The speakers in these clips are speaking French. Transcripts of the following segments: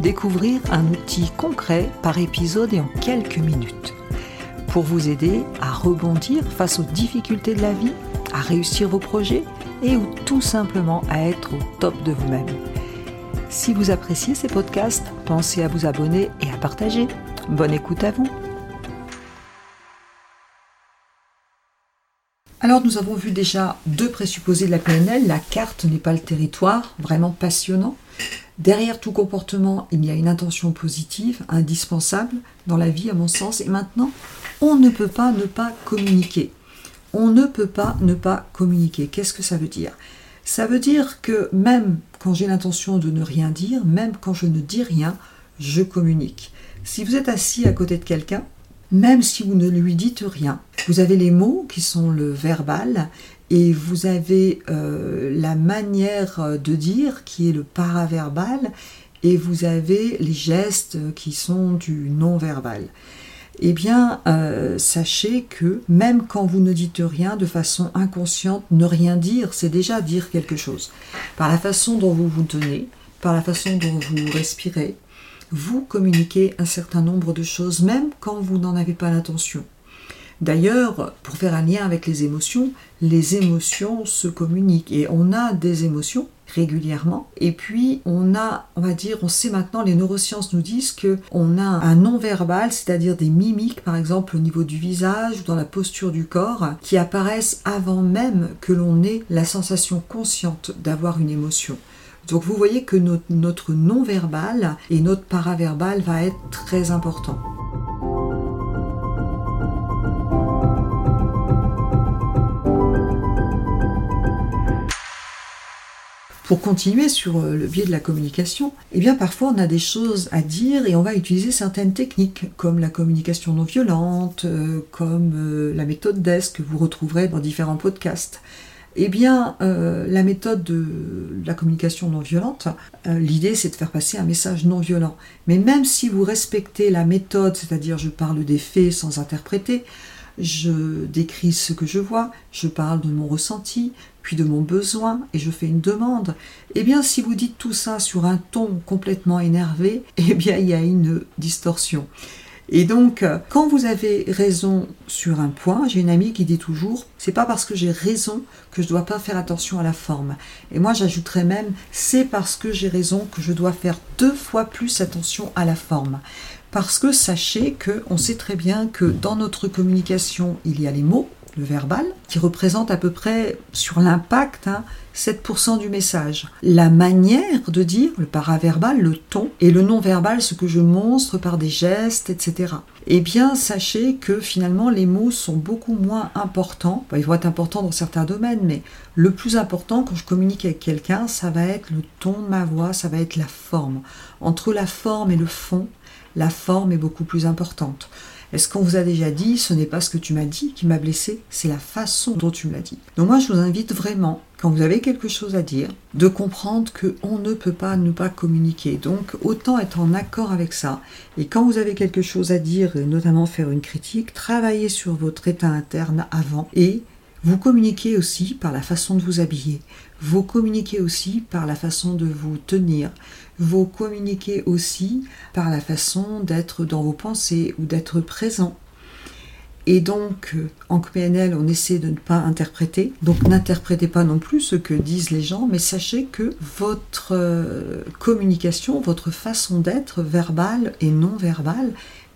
découvrir un outil concret par épisode et en quelques minutes pour vous aider à rebondir face aux difficultés de la vie, à réussir vos projets et ou tout simplement à être au top de vous-même. Si vous appréciez ces podcasts, pensez à vous abonner et à partager. Bonne écoute à vous. Alors nous avons vu déjà deux présupposés de la PNL. La carte n'est pas le territoire, vraiment passionnant. Derrière tout comportement, il y a une intention positive, indispensable dans la vie à mon sens. Et maintenant, on ne peut pas ne pas communiquer. On ne peut pas ne pas communiquer. Qu'est-ce que ça veut dire? Ça veut dire que même quand j'ai l'intention de ne rien dire, même quand je ne dis rien, je communique. Si vous êtes assis à côté de quelqu'un, même si vous ne lui dites rien, vous avez les mots qui sont le verbal et vous avez euh, la manière de dire qui est le paraverbal et vous avez les gestes qui sont du non-verbal. Eh bien, euh, sachez que même quand vous ne dites rien de façon inconsciente, ne rien dire, c'est déjà dire quelque chose. Par la façon dont vous vous tenez, par la façon dont vous respirez, vous communiquez un certain nombre de choses, même quand vous n'en avez pas l'intention. D'ailleurs, pour faire un lien avec les émotions, les émotions se communiquent. Et on a des émotions régulièrement. Et puis on a on va dire on sait maintenant les neurosciences nous disent que on a un non verbal c'est-à-dire des mimiques par exemple au niveau du visage ou dans la posture du corps qui apparaissent avant même que l'on ait la sensation consciente d'avoir une émotion. Donc vous voyez que notre, notre non verbal et notre paraverbal va être très important Pour continuer sur euh, le biais de la communication, eh bien parfois on a des choses à dire et on va utiliser certaines techniques comme la communication non violente, euh, comme euh, la méthode DES que vous retrouverez dans différents podcasts. Eh bien, la méthode de la communication non violente, l'idée c'est de faire passer un message non violent. Mais même si vous respectez la méthode, c'est-à-dire je parle des faits sans interpréter, je décris ce que je vois, je parle de mon ressenti, puis de mon besoin, et je fais une demande, eh bien si vous dites tout ça sur un ton complètement énervé, eh bien il y a une distorsion. Et donc, quand vous avez raison sur un point, j'ai une amie qui dit toujours, c'est pas parce que j'ai raison que je dois pas faire attention à la forme. Et moi, j'ajouterais même, c'est parce que j'ai raison que je dois faire deux fois plus attention à la forme. Parce que sachez que on sait très bien que dans notre communication, il y a les mots, le verbal, qui représente à peu près sur l'impact 7% hein, du message. La manière de dire, le paraverbal, le ton, et le non-verbal, ce que je montre par des gestes, etc. Eh bien, sachez que finalement, les mots sont beaucoup moins importants. ils vont être importants dans certains domaines, mais le plus important quand je communique avec quelqu'un, ça va être le ton de ma voix, ça va être la forme. Entre la forme et le fond, la forme est beaucoup plus importante. Est-ce qu'on vous a déjà dit, ce n'est pas ce que tu m'as dit qui m'a blessé, c'est la façon dont tu me l'as dit. Donc moi je vous invite vraiment, quand vous avez quelque chose à dire, de comprendre qu'on ne peut pas ne pas communiquer. Donc autant être en accord avec ça. Et quand vous avez quelque chose à dire, notamment faire une critique, travaillez sur votre état interne avant et vous communiquez aussi par la façon de vous habiller. Vous communiquez aussi par la façon de vous tenir. Vous communiquez aussi par la façon d'être dans vos pensées ou d'être présent. Et donc, euh, en PNL, on essaie de ne pas interpréter. Donc, n'interprétez pas non plus ce que disent les gens, mais sachez que votre euh, communication, votre façon d'être verbale et non verbale,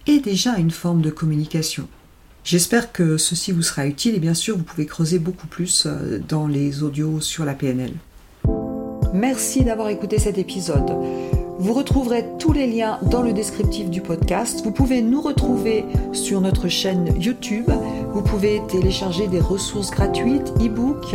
est déjà une forme de communication. J'espère que ceci vous sera utile et bien sûr vous pouvez creuser beaucoup plus euh, dans les audios sur la PNL. Merci d'avoir écouté cet épisode. Vous retrouverez tous les liens dans le descriptif du podcast. Vous pouvez nous retrouver sur notre chaîne YouTube. Vous pouvez télécharger des ressources gratuites, e-books.